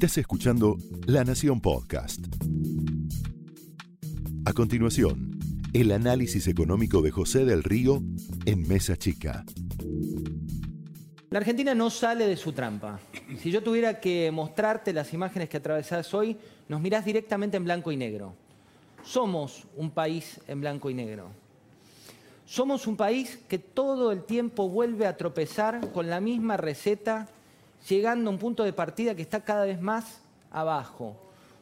Estás escuchando La Nación Podcast. A continuación, el análisis económico de José del Río en Mesa Chica. La Argentina no sale de su trampa. Si yo tuviera que mostrarte las imágenes que atravesás hoy, nos mirás directamente en blanco y negro. Somos un país en blanco y negro. Somos un país que todo el tiempo vuelve a tropezar con la misma receta, llegando a un punto de partida que está cada vez más abajo,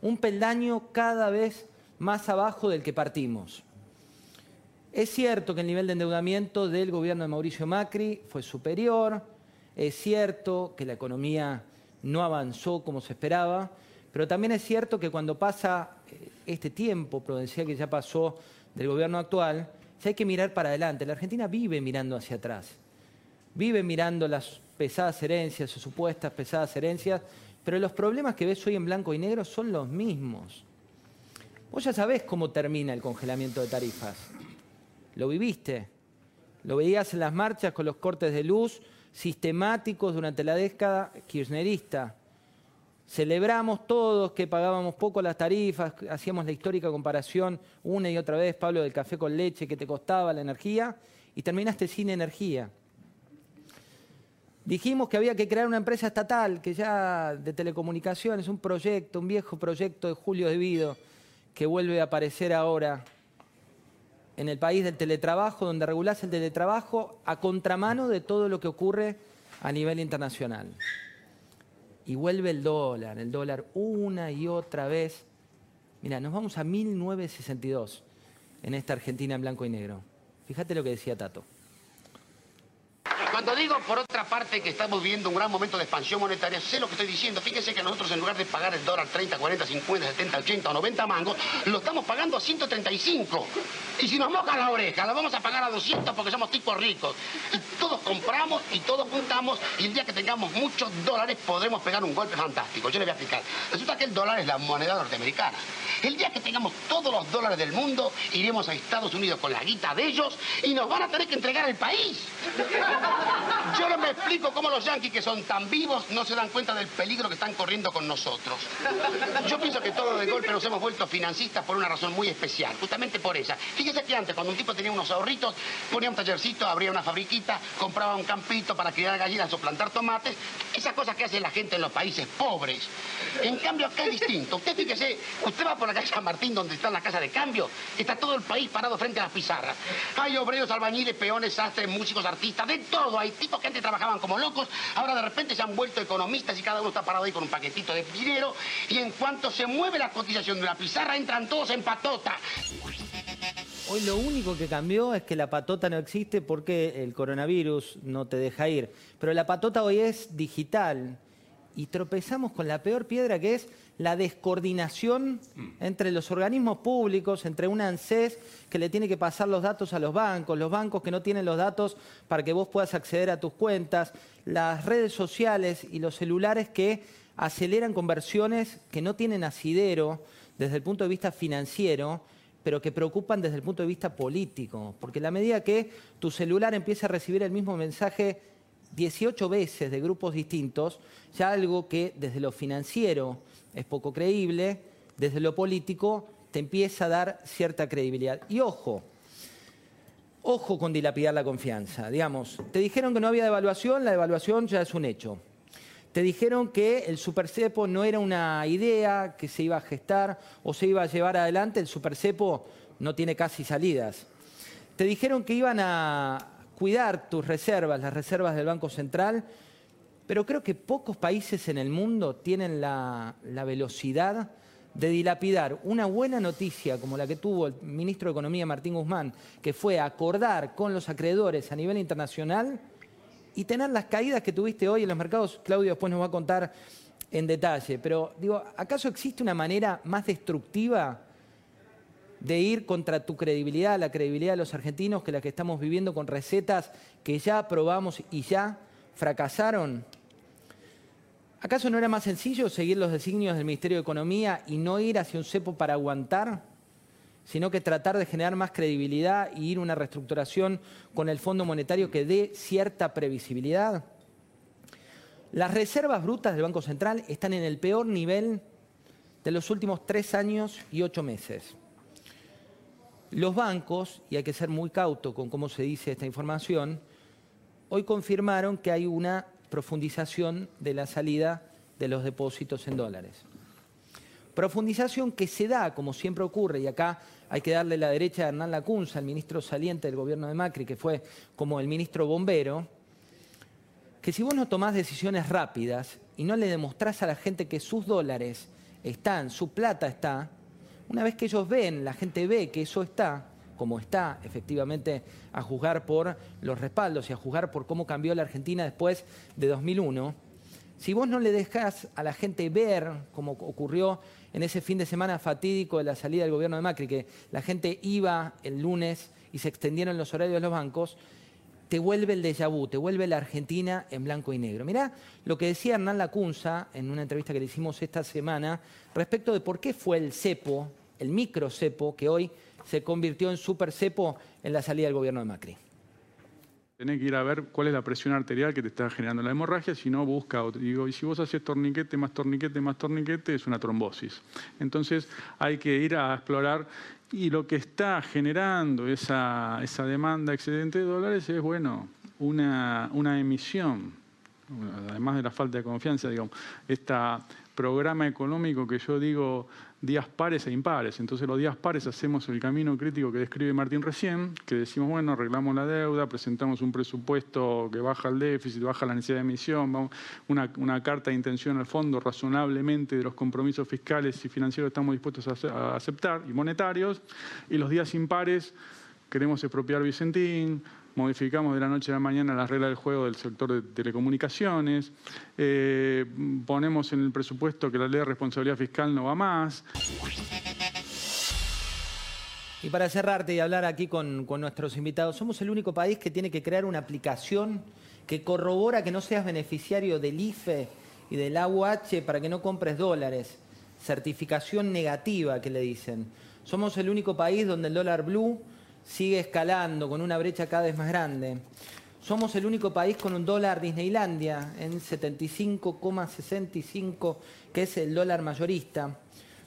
un peldaño cada vez más abajo del que partimos. Es cierto que el nivel de endeudamiento del gobierno de Mauricio Macri fue superior, es cierto que la economía no avanzó como se esperaba, pero también es cierto que cuando pasa eh, este tiempo prudencial que ya pasó del gobierno actual, ya hay que mirar para adelante. La Argentina vive mirando hacia atrás, vive mirando las pesadas herencias o supuestas pesadas herencias, pero los problemas que ves hoy en blanco y negro son los mismos. Vos ya sabés cómo termina el congelamiento de tarifas. Lo viviste. Lo veías en las marchas con los cortes de luz sistemáticos durante la década kirchnerista. Celebramos todos que pagábamos poco las tarifas, hacíamos la histórica comparación una y otra vez, Pablo, del café con leche que te costaba la energía, y terminaste sin energía. Dijimos que había que crear una empresa estatal, que ya de telecomunicaciones, un proyecto, un viejo proyecto de Julio Devido, que vuelve a aparecer ahora en el país del teletrabajo, donde regulás el teletrabajo a contramano de todo lo que ocurre a nivel internacional. Y vuelve el dólar, el dólar una y otra vez. Mira, nos vamos a 1962 en esta Argentina en blanco y negro. Fíjate lo que decía Tato. Cuando digo, por otra parte, que estamos viviendo un gran momento de expansión monetaria, sé lo que estoy diciendo. Fíjense que nosotros, en lugar de pagar el dólar 30, 40, 50, 70, 80 o 90 mangos, lo estamos pagando a 135. Y si nos mojan la oreja, lo vamos a pagar a 200 porque somos tipos ricos. Y todos compramos y todos juntamos y el día que tengamos muchos dólares podremos pegar un golpe fantástico. Yo les voy a explicar. Resulta que el dólar es la moneda norteamericana. El día que tengamos todos los dólares del mundo, iremos a Estados Unidos con la guita de ellos y nos van a tener que entregar el país. Yo no me explico cómo los yanquis que son tan vivos no se dan cuenta del peligro que están corriendo con nosotros. Yo pienso que todos de golpe nos hemos vuelto financistas por una razón muy especial, justamente por esa. Fíjese que antes, cuando un tipo tenía unos ahorritos, ponía un tallercito, abría una fabriquita, compraba un campito para criar gallinas o plantar tomates, esas cosas que hace la gente en los países pobres. En cambio, acá es distinto. Usted fíjese, usted va por la calle San Martín, donde está la casa de cambio, está todo el país parado frente a las pizarras. Hay obreros, albañiles, peones, sastres, músicos, artistas, de todo. Hay tipos que antes trabajaban como locos, ahora de repente se han vuelto economistas y cada uno está parado ahí con un paquetito de dinero. Y en cuanto se mueve la cotización de una pizarra, entran todos en patota. Hoy lo único que cambió es que la patota no existe porque el coronavirus no te deja ir. Pero la patota hoy es digital y tropezamos con la peor piedra que es la descoordinación entre los organismos públicos, entre una ANSES que le tiene que pasar los datos a los bancos, los bancos que no tienen los datos para que vos puedas acceder a tus cuentas, las redes sociales y los celulares que aceleran conversiones que no tienen asidero desde el punto de vista financiero, pero que preocupan desde el punto de vista político, porque la medida que tu celular empieza a recibir el mismo mensaje 18 veces de grupos distintos, ya algo que desde lo financiero es poco creíble, desde lo político te empieza a dar cierta credibilidad. Y ojo, ojo con dilapidar la confianza. Digamos, te dijeron que no había devaluación, la devaluación ya es un hecho. Te dijeron que el supercepo no era una idea que se iba a gestar o se iba a llevar adelante, el supercepo no tiene casi salidas. Te dijeron que iban a cuidar tus reservas, las reservas del Banco Central, pero creo que pocos países en el mundo tienen la, velocidad de dilapidar una buena noticia como la que tuvo el ministro de Economía Martín Guzmán, que fue acordar con los acreedores a nivel internacional y tener las caídas que tuviste hoy en los mercados. Claudio después nos va a contar en detalle, pero digo, ¿acaso existe una manera más destructiva de ir contra tu credibilidad, la credibilidad de los argentinos, que la que estamos viviendo con recetas que ya probamos y ya fracasaron? ¿Acaso no era más sencillo seguir los designios del Ministerio de Economía y no ir hacia un cepo para aguantar, sino que tratar de generar más credibilidad y ir a una reestructuración con el Fondo Monetario que dé cierta previsibilidad? Las reservas brutas del Banco Central están en el peor nivel de los últimos tres años y ocho meses. Los bancos, y hay que ser muy cauto con cómo se dice esta información, hoy confirmaron que hay una profundización de la salida de los depósitos en dólares. Profundización que se da, como siempre ocurre, y acá hay que darle la derecha a Hernán Lacunza, el ministro saliente del gobierno de Macri, que fue como el ministro bombero, que si vos no tomás decisiones rápidas y no le demostrás a la gente que sus dólares están, su plata está, una vez que ellos ven, la gente ve que eso está, como está efectivamente a juzgar por los respaldos y a juzgar por cómo cambió la Argentina después de 2001, si vos no le dejás a la gente ver, como ocurrió en ese fin de semana fatídico de la salida del gobierno de Macri, que la gente iba el lunes y se extendieron los horarios de los bancos, te vuelve el déjà vu, te vuelve la Argentina en blanco y negro. Mirá lo que decía Hernán Lacunza en una entrevista que le hicimos esta semana respecto de por qué fue el cepo, el micro cepo, que hoy se convirtió en super cepo en la salida del gobierno de Macri. Tenés que ir a ver cuál es la presión arterial que te está generando la hemorragia, si no busca otro. Digo, y si vos haces torniquete más torniquete más torniquete, es una trombosis. Entonces hay que ir a explorar y lo que está generando esa, esa demanda excedente de dólares es, bueno, una, una emisión, además de la falta de confianza, digamos, este programa económico que yo digo días pares e impares. Entonces los días pares hacemos el camino crítico que describe Martín recién, que decimos, bueno, arreglamos la deuda, presentamos un presupuesto que baja el déficit, baja la necesidad de emisión, una, una carta de intención al fondo razonablemente de los compromisos fiscales y financieros que estamos dispuestos a, aceptar y monetarios. Y los días impares queremos expropiar Vicentín, modificamos de la noche a la mañana las reglas del juego del sector de telecomunicaciones, eh, ponemos en el presupuesto que la ley de responsabilidad fiscal no va más. Y para cerrarte y hablar aquí con, con nuestros invitados, somos el único país que tiene que crear una aplicación que corrobora que no seas beneficiario del IFE y del AUH para que no compres dólares. Certificación negativa que le dicen. Somos el único país donde el dólar blue sigue escalando con una brecha cada vez más grande. Somos el único país con un dólar Disneylandia en 75,65, que es el dólar mayorista.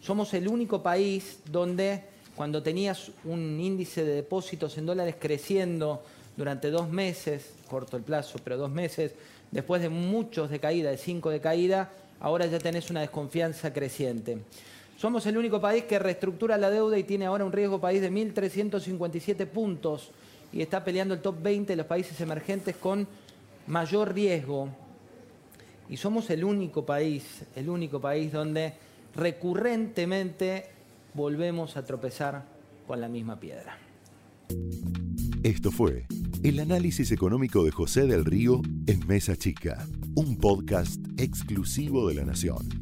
Somos el único país donde cuando tenías un índice de depósitos en dólares creciendo durante dos meses, corto el plazo, pero dos meses, después de muchos de caída, de cinco de caída, ahora ya tenés una desconfianza creciente. Somos el único país que reestructura la deuda y tiene ahora un riesgo país de 1.357 puntos y está peleando el top 20 de los países emergentes con mayor riesgo. Y somos el único país, el único país donde recurrentemente volvemos a tropezar con la misma piedra. Esto fue el análisis económico de José del Río en Mesa Chica, un podcast exclusivo de la Nación.